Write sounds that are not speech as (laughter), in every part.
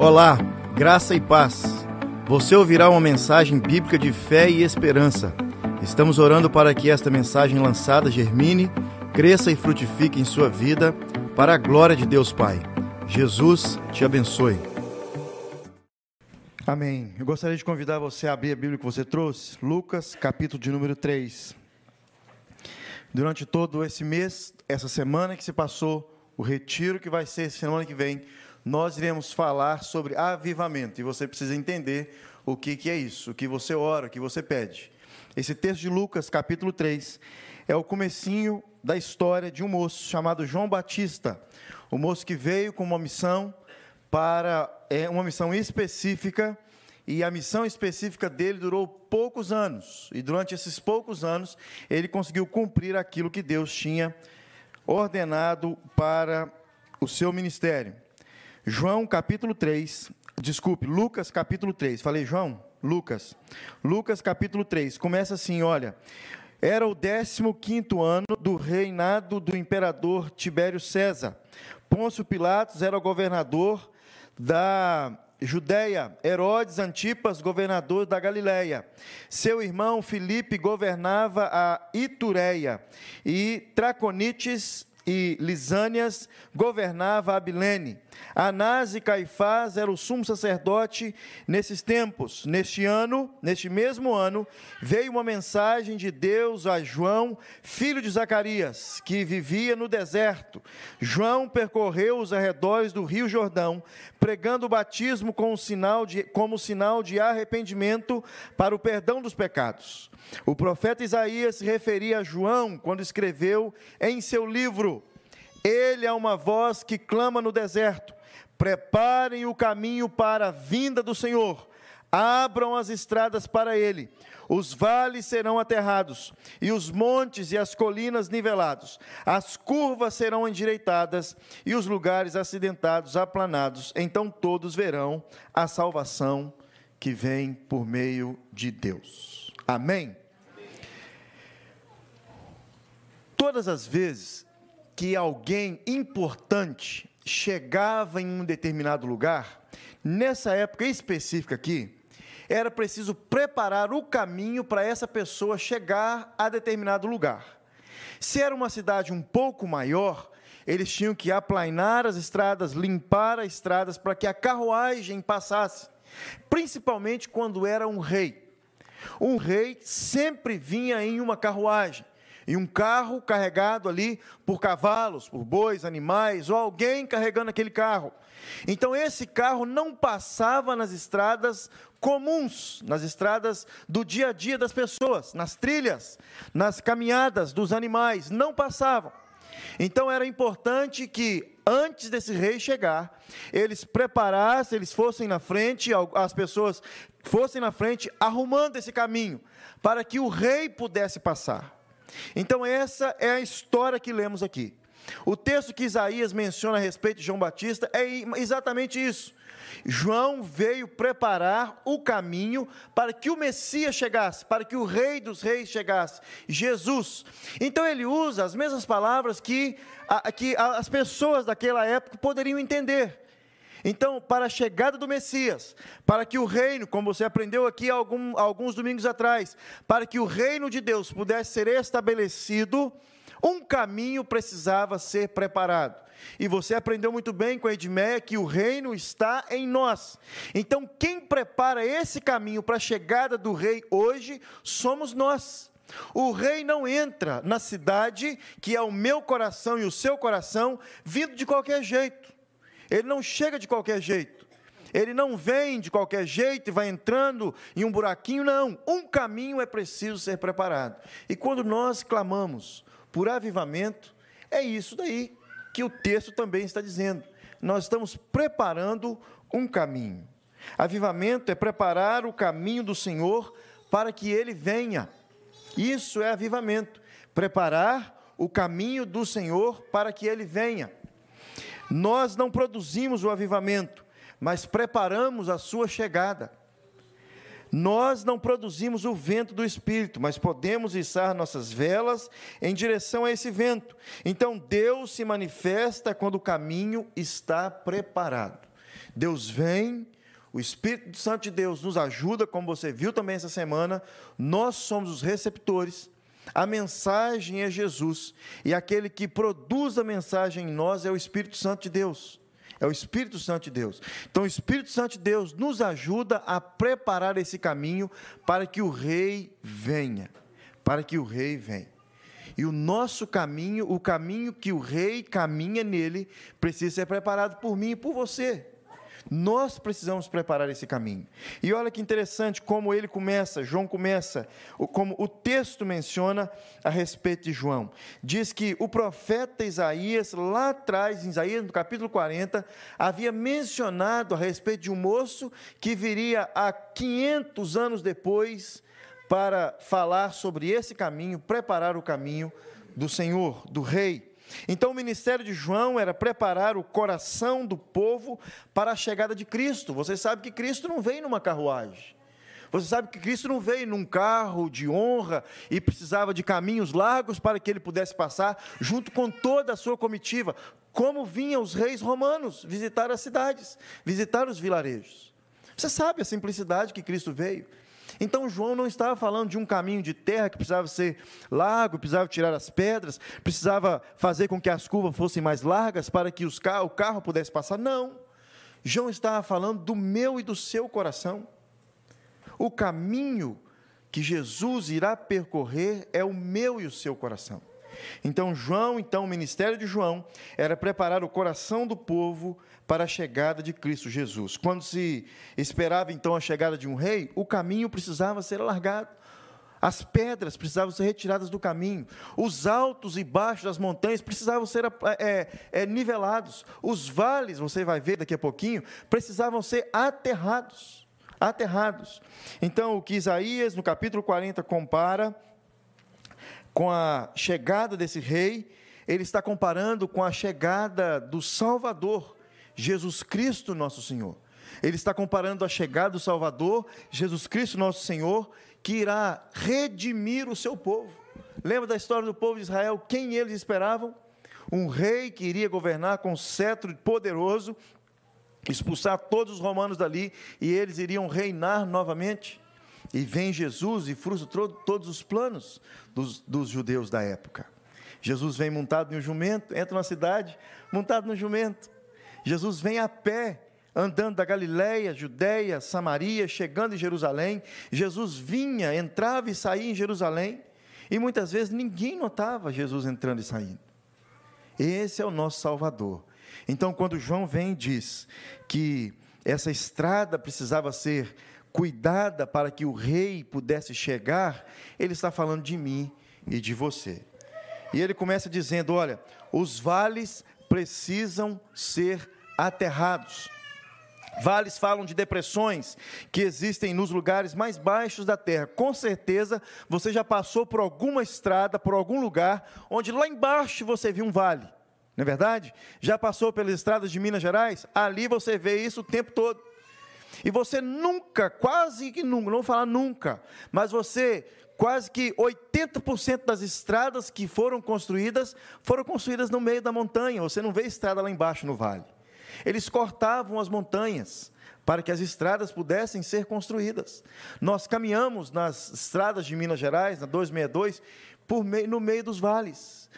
Olá, graça e paz. Você ouvirá uma mensagem bíblica de fé e esperança. Estamos orando para que esta mensagem lançada germine, cresça e frutifique em sua vida, para a glória de Deus Pai. Jesus te abençoe. Amém. Eu gostaria de convidar você a abrir a Bíblia que você trouxe, Lucas, capítulo de número 3. Durante todo esse mês, essa semana que se passou, o retiro que vai ser semana que vem, nós iremos falar sobre avivamento. E você precisa entender o que, que é isso, o que você ora, o que você pede. Esse texto de Lucas, capítulo 3, é o comecinho da história de um moço chamado João Batista. O moço que veio com uma missão para é, uma missão específica e a missão específica dele durou poucos anos. E durante esses poucos anos, ele conseguiu cumprir aquilo que Deus tinha ordenado para o seu ministério. João capítulo 3, desculpe, Lucas capítulo 3. Falei João? Lucas. Lucas capítulo 3. Começa assim, olha. Era o 15 ano do reinado do imperador Tibério César. Pôncio Pilatos era o governador da Judéia, Herodes Antipas, governador da Galiléia. Seu irmão Filipe governava a Itureia e Traconites e Lisânias governava Abilene. Anás e Caifás era o sumo sacerdote nesses tempos. Neste ano, neste mesmo ano, veio uma mensagem de Deus a João, filho de Zacarias, que vivia no deserto. João percorreu os arredores do rio Jordão, pregando o batismo como sinal de, como sinal de arrependimento para o perdão dos pecados. O profeta Isaías se referia a João quando escreveu em seu livro: Ele é uma voz que clama no deserto Preparem o caminho para a vinda do Senhor. Abram as estradas para ele. Os vales serão aterrados, e os montes e as colinas nivelados. As curvas serão endireitadas, e os lugares acidentados aplanados. Então todos verão a salvação que vem por meio de Deus. Amém? Todas as vezes que alguém importante chegava em um determinado lugar, nessa época específica aqui, era preciso preparar o caminho para essa pessoa chegar a determinado lugar. Se era uma cidade um pouco maior, eles tinham que aplainar as estradas, limpar as estradas para que a carruagem passasse, principalmente quando era um rei. Um rei sempre vinha em uma carruagem e um carro carregado ali por cavalos, por bois, animais, ou alguém carregando aquele carro. Então esse carro não passava nas estradas comuns, nas estradas do dia a dia das pessoas, nas trilhas, nas caminhadas dos animais, não passavam. Então era importante que antes desse rei chegar, eles preparassem, eles fossem na frente, as pessoas fossem na frente arrumando esse caminho para que o rei pudesse passar. Então, essa é a história que lemos aqui. O texto que Isaías menciona a respeito de João Batista é exatamente isso. João veio preparar o caminho para que o Messias chegasse, para que o Rei dos Reis chegasse, Jesus. Então ele usa as mesmas palavras que, que as pessoas daquela época poderiam entender. Então, para a chegada do Messias, para que o reino, como você aprendeu aqui algum, alguns domingos atrás, para que o reino de Deus pudesse ser estabelecido, um caminho precisava ser preparado. E você aprendeu muito bem com a Edmeia que o reino está em nós. Então, quem prepara esse caminho para a chegada do rei hoje somos nós. O rei não entra na cidade, que é o meu coração e o seu coração, vindo de qualquer jeito. Ele não chega de qualquer jeito. Ele não vem de qualquer jeito e vai entrando em um buraquinho, não. Um caminho é preciso ser preparado. E quando nós clamamos por avivamento, é isso daí que o texto também está dizendo. Nós estamos preparando um caminho. Avivamento é preparar o caminho do Senhor para que ele venha. Isso é avivamento. Preparar o caminho do Senhor para que ele venha. Nós não produzimos o avivamento, mas preparamos a sua chegada. Nós não produzimos o vento do Espírito, mas podemos içar nossas velas em direção a esse vento. Então Deus se manifesta quando o caminho está preparado. Deus vem, o Espírito Santo de Deus nos ajuda, como você viu também essa semana, nós somos os receptores. A mensagem é Jesus, e aquele que produz a mensagem em nós é o Espírito Santo de Deus. É o Espírito Santo de Deus. Então, o Espírito Santo de Deus nos ajuda a preparar esse caminho para que o Rei venha. Para que o Rei venha. E o nosso caminho, o caminho que o Rei caminha nele, precisa ser preparado por mim e por você. Nós precisamos preparar esse caminho. E olha que interessante como ele começa, João começa, como o texto menciona a respeito de João. Diz que o profeta Isaías, lá atrás, em Isaías, no capítulo 40, havia mencionado a respeito de um moço que viria há 500 anos depois para falar sobre esse caminho, preparar o caminho do Senhor, do Rei. Então, o ministério de João era preparar o coração do povo para a chegada de Cristo. Você sabe que Cristo não veio numa carruagem. Você sabe que Cristo não veio num carro de honra e precisava de caminhos largos para que ele pudesse passar, junto com toda a sua comitiva, como vinham os reis romanos visitar as cidades, visitar os vilarejos. Você sabe a simplicidade que Cristo veio. Então João não estava falando de um caminho de terra que precisava ser largo, precisava tirar as pedras, precisava fazer com que as curvas fossem mais largas para que os o carro pudesse passar. Não. João estava falando do meu e do seu coração. O caminho que Jesus irá percorrer é o meu e o seu coração. Então João, então o ministério de João era preparar o coração do povo para a chegada de Cristo Jesus. Quando se esperava então a chegada de um rei, o caminho precisava ser alargado. As pedras precisavam ser retiradas do caminho, os altos e baixos das montanhas precisavam ser é, é, nivelados, os vales, você vai ver daqui a pouquinho, precisavam ser aterrados. Aterrados. Então, o que Isaías, no capítulo 40, compara com a chegada desse rei, ele está comparando com a chegada do Salvador, Jesus Cristo, nosso Senhor. Ele está comparando a chegada do Salvador, Jesus Cristo, nosso Senhor, que irá redimir o seu povo. Lembra da história do povo de Israel? Quem eles esperavam? Um rei que iria governar com cetro poderoso, expulsar todos os romanos dali e eles iriam reinar novamente. E vem Jesus e frustra todos os planos dos, dos judeus da época. Jesus vem montado em um jumento, entra na cidade, montado no jumento. Jesus vem a pé, andando da Galiléia, Judéia, Samaria, chegando em Jerusalém. Jesus vinha, entrava e saía em Jerusalém, e muitas vezes ninguém notava Jesus entrando e saindo. Esse é o nosso Salvador. Então, quando João vem e diz que essa estrada precisava ser cuidada para que o rei pudesse chegar, ele está falando de mim e de você. E ele começa dizendo: olha, os vales precisam ser aterrados. Vales falam de depressões que existem nos lugares mais baixos da terra. Com certeza você já passou por alguma estrada, por algum lugar, onde lá embaixo você viu um vale. Não é verdade? Já passou pelas estradas de Minas Gerais? Ali você vê isso o tempo todo. E você nunca, quase que nunca, não vou falar nunca, mas você quase que 80% das estradas que foram construídas foram construídas no meio da montanha. Você não vê estrada lá embaixo no vale. Eles cortavam as montanhas para que as estradas pudessem ser construídas. Nós caminhamos nas estradas de Minas Gerais, na 262, por meio, no meio dos vales,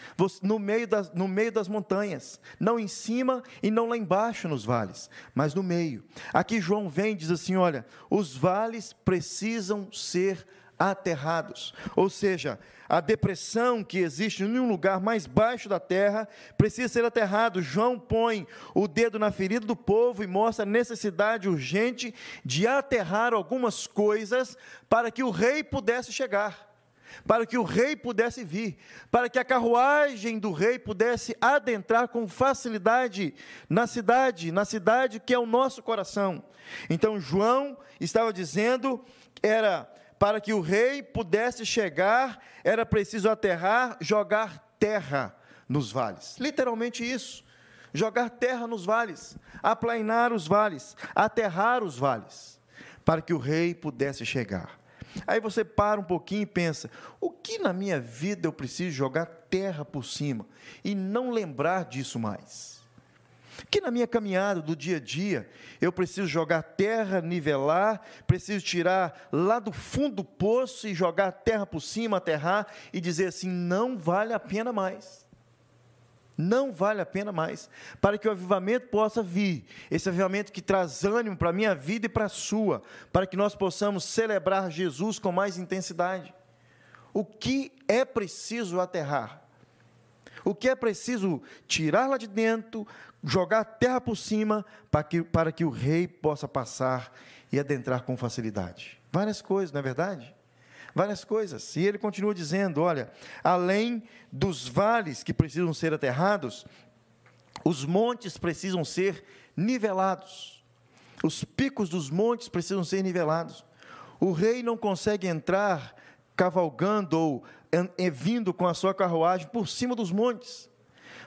no meio, das, no meio das montanhas, não em cima e não lá embaixo nos vales, mas no meio. Aqui João vem e diz assim: olha, os vales precisam ser aterrados. Ou seja, a depressão que existe em um lugar mais baixo da terra precisa ser aterrado. João põe o dedo na ferida do povo e mostra a necessidade urgente de aterrar algumas coisas para que o rei pudesse chegar. Para que o rei pudesse vir, para que a carruagem do rei pudesse adentrar com facilidade na cidade, na cidade que é o nosso coração. Então, João estava dizendo, era para que o rei pudesse chegar, era preciso aterrar, jogar terra nos vales. Literalmente isso. Jogar terra nos vales, aplainar os vales, aterrar os vales, para que o rei pudesse chegar. Aí você para um pouquinho e pensa: o que na minha vida eu preciso jogar terra por cima e não lembrar disso mais? Que na minha caminhada do dia a dia, eu preciso jogar terra, nivelar, preciso tirar lá do fundo do poço e jogar terra por cima, aterrar e dizer assim: não vale a pena mais. Não vale a pena mais. Para que o avivamento possa vir, esse avivamento que traz ânimo para a minha vida e para a sua, para que nós possamos celebrar Jesus com mais intensidade. O que é preciso aterrar? O que é preciso tirar lá de dentro, jogar terra por cima, para que, para que o rei possa passar e adentrar com facilidade. Várias coisas, não é verdade? Várias coisas. E ele continua dizendo: olha, além dos vales que precisam ser aterrados, os montes precisam ser nivelados. Os picos dos montes precisam ser nivelados. O rei não consegue entrar cavalgando ou vindo com a sua carruagem por cima dos montes.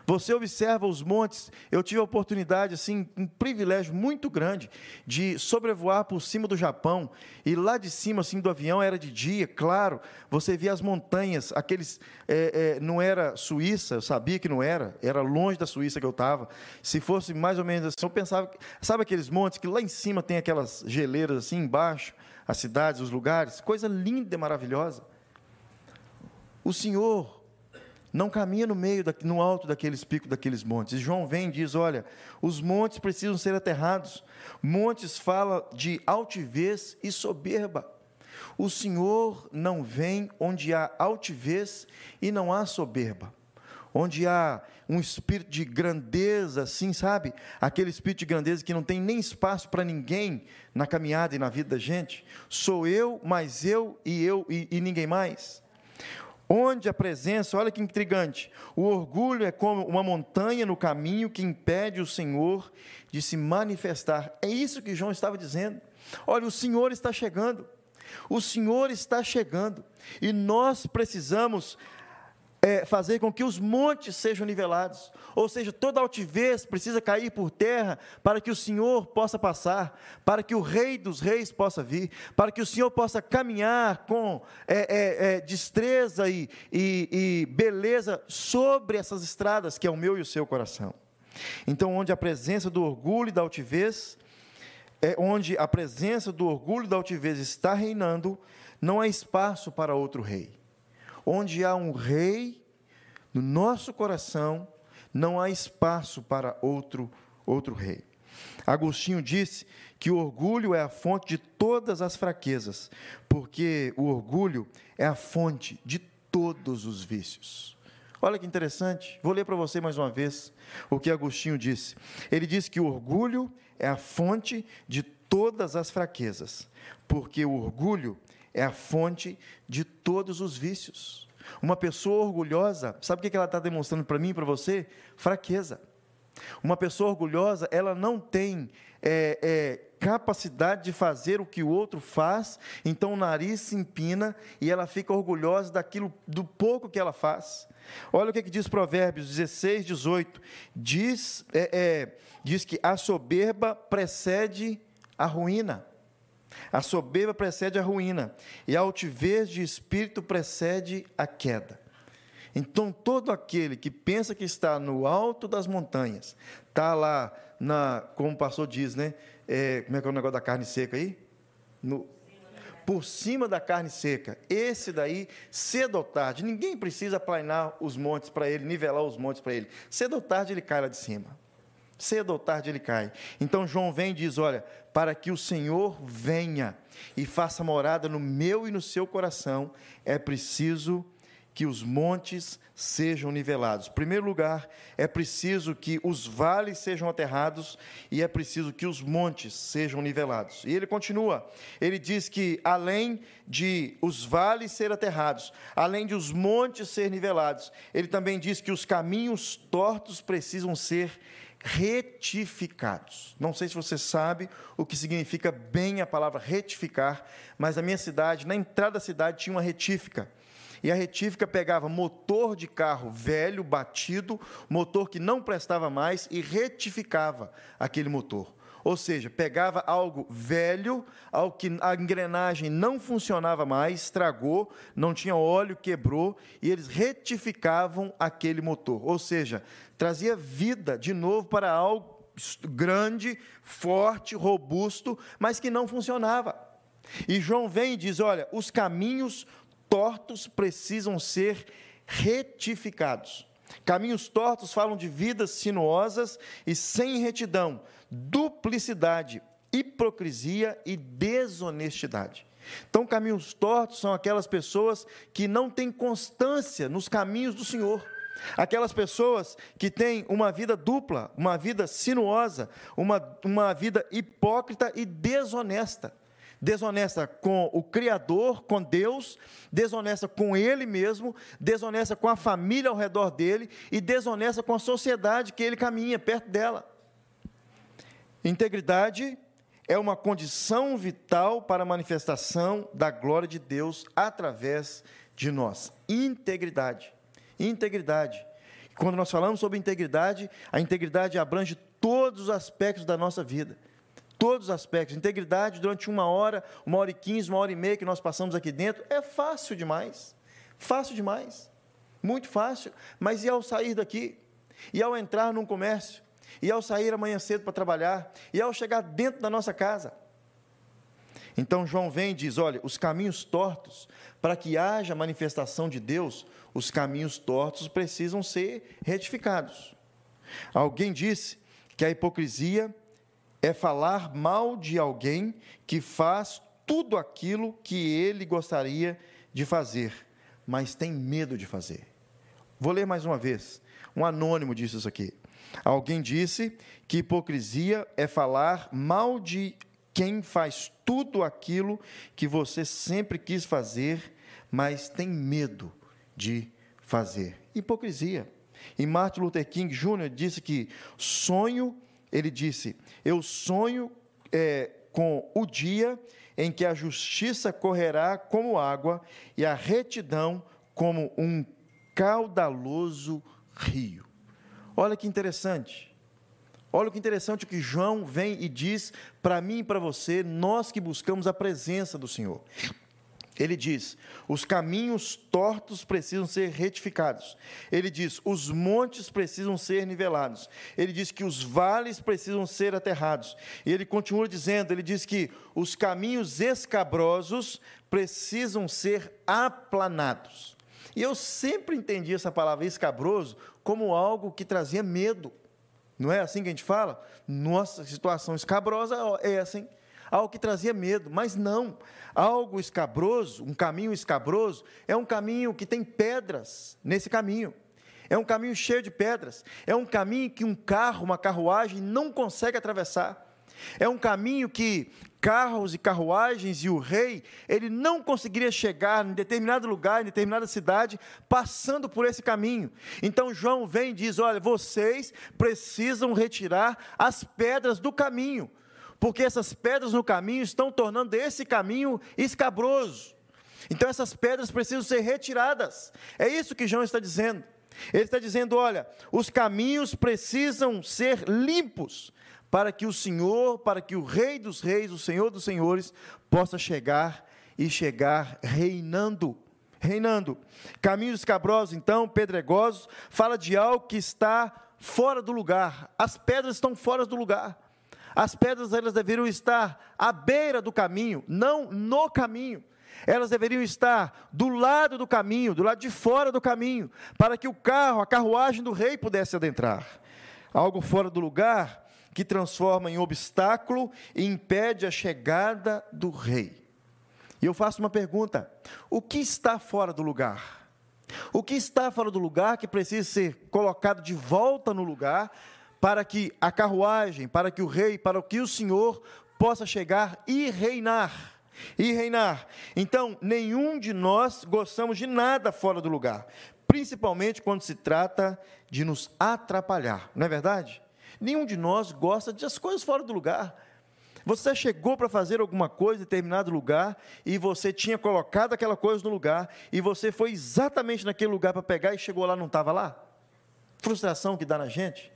Você observa os montes. Eu tive a oportunidade, assim, um privilégio muito grande de sobrevoar por cima do Japão. E lá de cima, assim, do avião era de dia, claro. Você via as montanhas, aqueles. É, é, não era Suíça, eu sabia que não era. Era longe da Suíça que eu estava. Se fosse mais ou menos assim, eu pensava. Sabe aqueles montes que lá em cima tem aquelas geleiras assim embaixo, as cidades, os lugares? Coisa linda e maravilhosa. O Senhor não caminha no meio, no alto daqueles picos, daqueles montes. E João vem e diz: olha, os montes precisam ser aterrados. Montes fala de altivez e soberba. O Senhor não vem onde há altivez e não há soberba. Onde há um espírito de grandeza, assim, sabe? Aquele espírito de grandeza que não tem nem espaço para ninguém na caminhada e na vida da gente. Sou eu, mas eu e eu e, e ninguém mais. Onde a presença, olha que intrigante, o orgulho é como uma montanha no caminho que impede o Senhor de se manifestar. É isso que João estava dizendo. Olha, o Senhor está chegando. O Senhor está chegando. E nós precisamos é, fazer com que os montes sejam nivelados, ou seja, toda altivez precisa cair por terra para que o Senhor possa passar, para que o Rei dos Reis possa vir, para que o Senhor possa caminhar com é, é, é, destreza e, e, e beleza sobre essas estradas que é o meu e o seu coração. Então, onde a presença do orgulho e da altivez, é onde a presença do orgulho e da altivez está reinando, não há espaço para outro rei onde há um rei no nosso coração, não há espaço para outro outro rei. Agostinho disse que o orgulho é a fonte de todas as fraquezas, porque o orgulho é a fonte de todos os vícios. Olha que interessante, vou ler para você mais uma vez o que Agostinho disse. Ele disse que o orgulho é a fonte de todas as fraquezas, porque o orgulho é a fonte de todos os vícios. Uma pessoa orgulhosa, sabe o que ela está demonstrando para mim e para você? Fraqueza. Uma pessoa orgulhosa, ela não tem é, é, capacidade de fazer o que o outro faz, então o nariz se empina e ela fica orgulhosa daquilo, do pouco que ela faz. Olha o que, que diz Provérbios 16, 18. Diz, é, é, diz que a soberba precede a ruína. A soberba precede a ruína, e a altivez de espírito precede a queda. Então, todo aquele que pensa que está no alto das montanhas, está lá, na, como o pastor diz, né? É, como é que é o negócio da carne seca aí? No, por cima da carne seca. Esse daí, cedo ou tarde, ninguém precisa planar os montes para ele, nivelar os montes para ele. Cedo ou tarde ele cai lá de cima. Cedo ou tarde ele cai. Então João vem e diz: Olha, para que o Senhor venha e faça morada no meu e no seu coração, é preciso que os montes sejam nivelados. Em primeiro lugar, é preciso que os vales sejam aterrados e é preciso que os montes sejam nivelados. E ele continua, ele diz que além de os vales serem aterrados, além de os montes serem nivelados, ele também diz que os caminhos tortos precisam ser retificados. Não sei se você sabe o que significa bem a palavra retificar, mas na minha cidade, na entrada da cidade, tinha uma retífica. E a retífica pegava motor de carro velho, batido, motor que não prestava mais e retificava aquele motor. Ou seja, pegava algo velho, algo que a engrenagem não funcionava mais, estragou, não tinha óleo, quebrou, e eles retificavam aquele motor. Ou seja, trazia vida de novo para algo grande, forte, robusto, mas que não funcionava. E João vem e diz: olha, os caminhos tortos precisam ser retificados. Caminhos tortos falam de vidas sinuosas e sem retidão, duplicidade, hipocrisia e desonestidade. Então, caminhos tortos são aquelas pessoas que não têm constância nos caminhos do Senhor. Aquelas pessoas que têm uma vida dupla, uma vida sinuosa, uma, uma vida hipócrita e desonesta. Desonesta com o Criador, com Deus, desonesta com Ele mesmo, desonesta com a família ao redor dele e desonesta com a sociedade que ele caminha perto dela. Integridade é uma condição vital para a manifestação da glória de Deus através de nós. Integridade. Integridade. Quando nós falamos sobre integridade, a integridade abrange todos os aspectos da nossa vida. Todos os aspectos. Integridade durante uma hora, uma hora e quinze, uma hora e meia que nós passamos aqui dentro, é fácil demais. Fácil demais. Muito fácil. Mas e ao sair daqui? E ao entrar num comércio? E ao sair amanhã cedo para trabalhar? E ao chegar dentro da nossa casa? Então João vem e diz: olha, os caminhos tortos, para que haja manifestação de Deus, os caminhos tortos precisam ser retificados. Alguém disse que a hipocrisia é falar mal de alguém que faz tudo aquilo que ele gostaria de fazer, mas tem medo de fazer. Vou ler mais uma vez. Um anônimo disse isso aqui. Alguém disse que hipocrisia é falar mal de quem faz tudo aquilo que você sempre quis fazer, mas tem medo de fazer. Hipocrisia. E Martin Luther King Jr. disse que sonho, ele disse, eu sonho é, com o dia em que a justiça correrá como água e a retidão como um caudaloso rio. Olha que interessante. Olha que interessante o que João vem e diz para mim e para você, nós que buscamos a presença do Senhor. Ele diz: os caminhos tortos precisam ser retificados. Ele diz: os montes precisam ser nivelados. Ele diz que os vales precisam ser aterrados. E ele continua dizendo: ele diz que os caminhos escabrosos precisam ser aplanados. E eu sempre entendi essa palavra escabroso como algo que trazia medo. Não é assim que a gente fala? Nossa, situação escabrosa é assim algo que trazia medo, mas não. Algo escabroso, um caminho escabroso, é um caminho que tem pedras nesse caminho. É um caminho cheio de pedras. É um caminho que um carro, uma carruagem não consegue atravessar. É um caminho que carros e carruagens e o rei, ele não conseguiria chegar em determinado lugar, em determinada cidade, passando por esse caminho. Então João vem e diz: Olha, vocês precisam retirar as pedras do caminho porque essas pedras no caminho estão tornando esse caminho escabroso. Então essas pedras precisam ser retiradas. É isso que João está dizendo. Ele está dizendo: olha, os caminhos precisam ser limpos para que o Senhor, para que o Rei dos Reis, o Senhor dos Senhores, possa chegar e chegar reinando. Reinando. Caminhos escabrosos, então, pedregosos, fala de algo que está fora do lugar. As pedras estão fora do lugar. As pedras elas deveriam estar à beira do caminho, não no caminho. Elas deveriam estar do lado do caminho, do lado de fora do caminho, para que o carro, a carruagem do rei pudesse adentrar. Algo fora do lugar que transforma em obstáculo e impede a chegada do rei. E eu faço uma pergunta: o que está fora do lugar? O que está fora do lugar que precisa ser colocado de volta no lugar para que a carruagem, para que o rei, para que o Senhor possa chegar e reinar. E reinar. Então, nenhum de nós gostamos de nada fora do lugar, principalmente quando se trata de nos atrapalhar, não é verdade? Nenhum de nós gosta de as coisas fora do lugar. Você chegou para fazer alguma coisa em determinado lugar e você tinha colocado aquela coisa no lugar e você foi exatamente naquele lugar para pegar e chegou lá não estava lá? Frustração que dá na gente.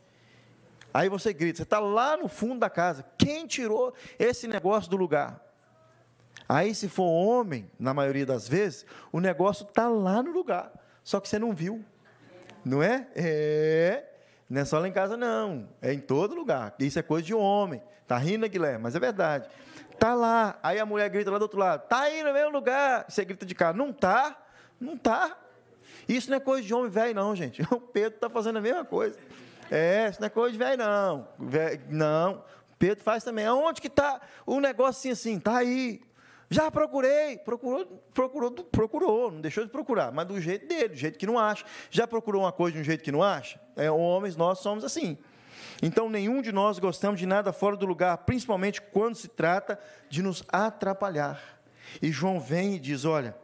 Aí você grita, você está lá no fundo da casa. Quem tirou esse negócio do lugar? Aí, se for homem, na maioria das vezes, o negócio está lá no lugar, só que você não viu. Não é? É. Não é só lá em casa, não. É em todo lugar. Isso é coisa de homem. Tá rindo, Guilherme? Mas é verdade. Tá lá. Aí a mulher grita lá do outro lado. Tá aí no mesmo lugar. Você grita de cá. Não tá. Não tá. Isso não é coisa de homem velho, não, gente. (laughs) O Pedro está fazendo a mesma coisa. É, isso não é coisa de velho, não. não. Pedro faz também. Aonde que está o negócio assim, assim? Está aí. Já procurei. Procurou, procurou, procurou. Não deixou de procurar, mas do jeito dele, do jeito que não acha. Já procurou uma coisa de um jeito que não acha? É, homens, nós somos assim. Então, nenhum de nós gostamos de nada fora do lugar, principalmente quando se trata de nos atrapalhar. E João vem e diz: olha,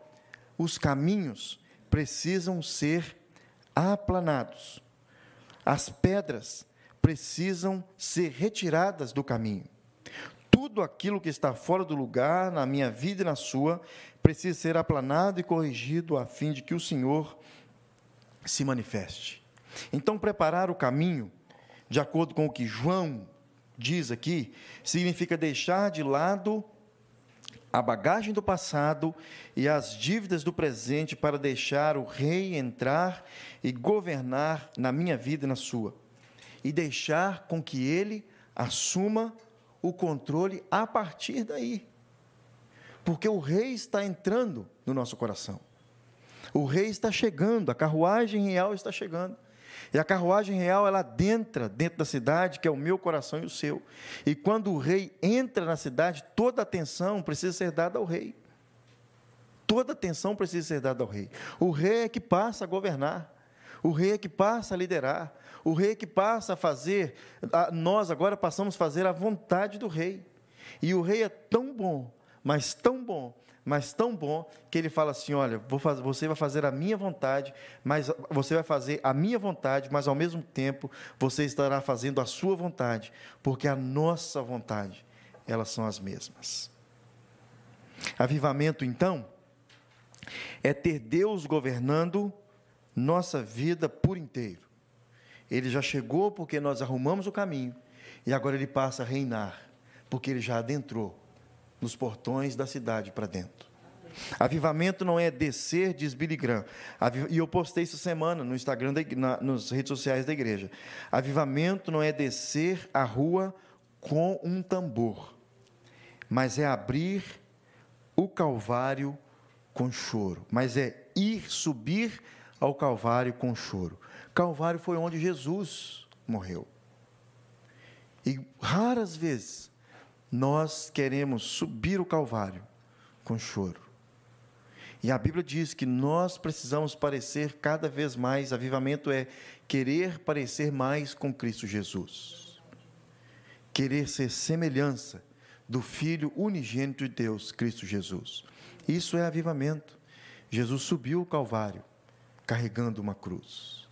os caminhos precisam ser aplanados. As pedras precisam ser retiradas do caminho. Tudo aquilo que está fora do lugar, na minha vida e na sua, precisa ser aplanado e corrigido a fim de que o Senhor se manifeste. Então, preparar o caminho, de acordo com o que João diz aqui, significa deixar de lado a bagagem do passado e as dívidas do presente para deixar o rei entrar e governar na minha vida e na sua. E deixar com que ele assuma o controle a partir daí. Porque o rei está entrando no nosso coração. O rei está chegando, a carruagem real está chegando. E a carruagem real, ela adentra dentro da cidade, que é o meu coração e o seu. E quando o rei entra na cidade, toda atenção precisa ser dada ao rei. Toda atenção precisa ser dada ao rei. O rei é que passa a governar. O rei é que passa a liderar. O rei é que passa a fazer. Nós agora passamos a fazer a vontade do rei. E o rei é tão bom, mas tão bom, mas tão bom que ele fala assim: olha, fazer, você vai fazer a minha vontade, mas você vai fazer a minha vontade, mas ao mesmo tempo você estará fazendo a sua vontade, porque a nossa vontade, elas são as mesmas. Avivamento, então, é ter Deus governando nossa vida por inteiro. Ele já chegou porque nós arrumamos o caminho, e agora ele passa a reinar, porque ele já adentrou nos portões da cidade para dentro. Avivamento não é descer, diz Billy Graham. E eu postei essa semana no Instagram, da, na, nas redes sociais da igreja. Avivamento não é descer a rua com um tambor, mas é abrir o Calvário com choro. Mas é ir subir ao Calvário com choro. Calvário foi onde Jesus morreu. E raras vezes nós queremos subir o Calvário com choro. E a Bíblia diz que nós precisamos parecer cada vez mais, avivamento é querer parecer mais com Cristo Jesus. Querer ser semelhança do Filho unigênito de Deus, Cristo Jesus. Isso é avivamento. Jesus subiu o Calvário carregando uma cruz.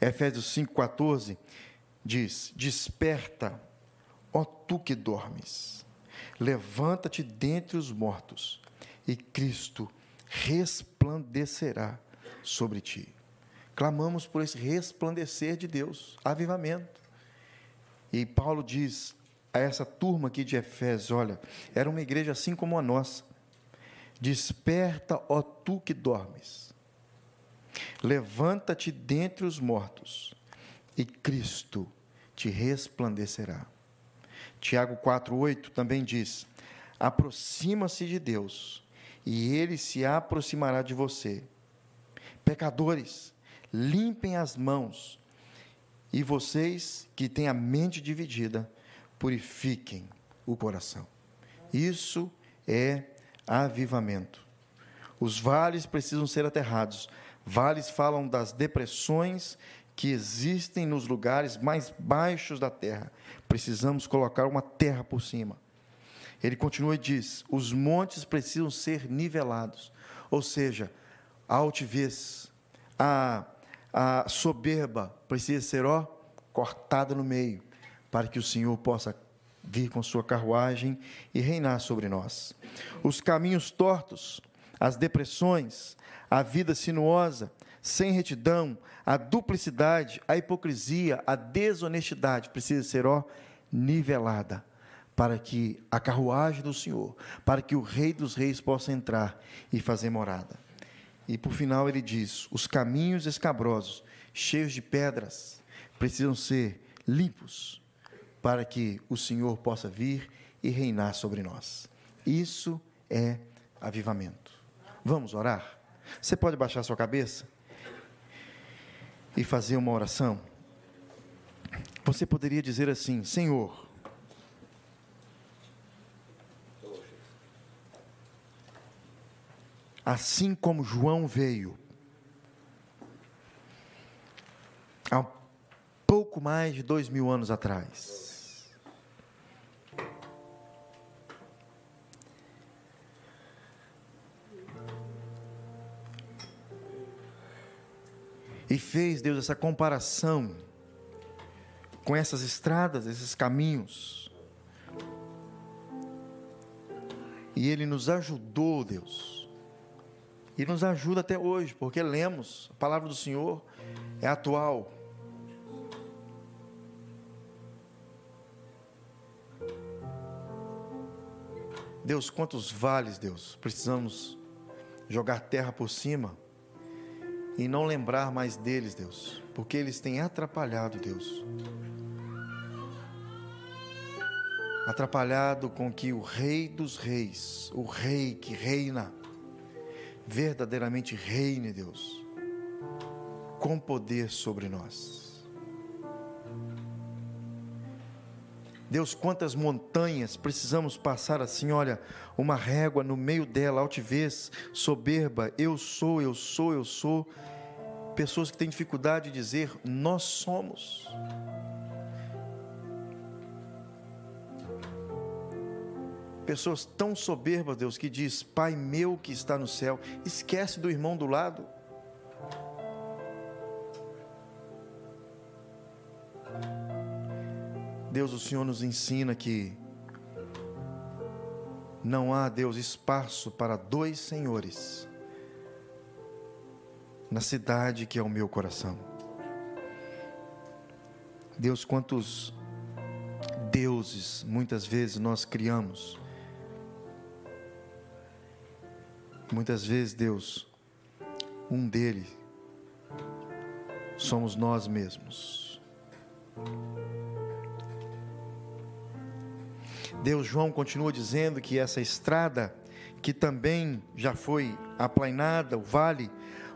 Efésios 5,14 diz: Desperta, Ó tu que dormes, levanta-te dentre os mortos, e Cristo resplandecerá sobre ti. Clamamos por esse resplandecer de Deus, avivamento. E Paulo diz a essa turma aqui de Efésios: olha, era uma igreja assim como a nossa. Desperta, ó tu que dormes, levanta-te dentre os mortos, e Cristo te resplandecerá. Tiago 4,8 também diz: aproxima-se de Deus, e ele se aproximará de você. Pecadores, limpem as mãos, e vocês que têm a mente dividida, purifiquem o coração. Isso é avivamento. Os vales precisam ser aterrados. Vales falam das depressões que existem nos lugares mais baixos da terra. Precisamos colocar uma terra por cima. Ele continua e diz: os montes precisam ser nivelados, ou seja, a altivez, a, a soberba precisa ser ó, cortada no meio, para que o Senhor possa vir com sua carruagem e reinar sobre nós. Os caminhos tortos, as depressões, a vida sinuosa, sem retidão, a duplicidade, a hipocrisia, a desonestidade precisa ser ó, nivelada para que a carruagem do Senhor, para que o Rei dos Reis possa entrar e fazer morada. E por final ele diz: os caminhos escabrosos, cheios de pedras, precisam ser limpos para que o Senhor possa vir e reinar sobre nós. Isso é avivamento. Vamos orar? Você pode baixar sua cabeça e fazer uma oração? Você poderia dizer assim: Senhor, assim como João veio, há pouco mais de dois mil anos atrás, e fez, Deus, essa comparação com essas estradas, esses caminhos. E Ele nos ajudou, Deus. E nos ajuda até hoje, porque lemos, a palavra do Senhor é atual. Deus, quantos vales, Deus, precisamos jogar terra por cima e não lembrar mais deles, Deus, porque eles têm atrapalhado, Deus. Atrapalhado com que o Rei dos Reis, o Rei que reina, verdadeiramente reine, Deus, com poder sobre nós. Deus, quantas montanhas precisamos passar assim, olha, uma régua no meio dela, altivez, soberba, eu sou, eu sou, eu sou. Pessoas que têm dificuldade de dizer, nós somos. Pessoas tão soberbas, Deus, que diz, Pai meu que está no céu, esquece do irmão do lado. Deus, o Senhor nos ensina que não há, Deus, espaço para dois senhores na cidade que é o meu coração. Deus, quantos deuses muitas vezes nós criamos. Muitas vezes, Deus, um deles somos nós mesmos. Deus, João continua dizendo que essa estrada, que também já foi aplainada, o vale,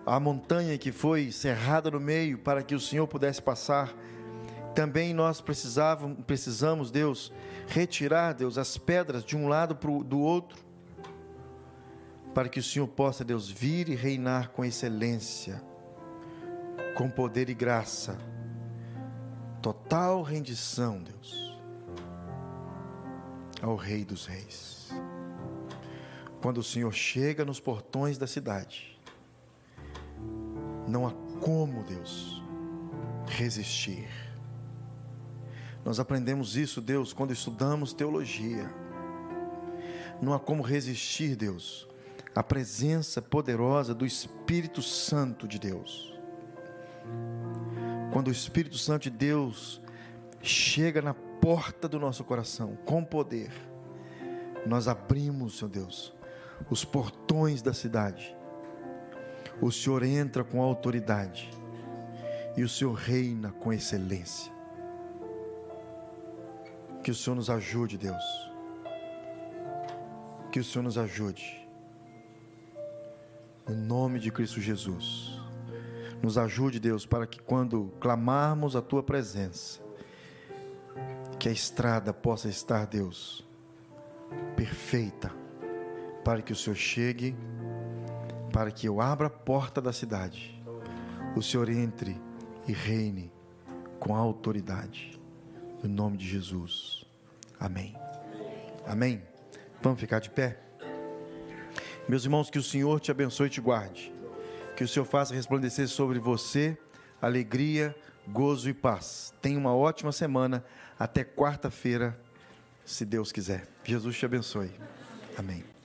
a montanha que foi cerrada no meio para que o Senhor pudesse passar, também nós precisávamos, precisamos, Deus, retirar, Deus, as pedras de um lado para o, do outro, para que o Senhor possa, Deus, vir e reinar com excelência, com poder e graça, total rendição, Deus ao Rei dos Reis. Quando o Senhor chega nos portões da cidade, não há como, Deus, resistir. Nós aprendemos isso, Deus, quando estudamos teologia. Não há como resistir, Deus, à presença poderosa do Espírito Santo de Deus. Quando o Espírito Santo de Deus chega na porta do nosso coração, com poder, nós abrimos, Senhor Deus, os portões da cidade. O Senhor entra com autoridade e o Senhor reina com excelência. Que o Senhor nos ajude, Deus. Que o Senhor nos ajude. No nome de Cristo Jesus. Nos ajude, Deus, para que quando clamarmos a tua presença, que a estrada possa estar, Deus, perfeita, para que o Senhor chegue, para que eu abra a porta da cidade, o Senhor entre e reine com autoridade, no nome de Jesus. Amém. Amém. Vamos ficar de pé? Meus irmãos, que o Senhor te abençoe e te guarde. Que o Senhor faça resplandecer sobre você alegria, gozo e paz. Tenha uma ótima semana. Até quarta-feira, se Deus quiser. Jesus te abençoe. Amém.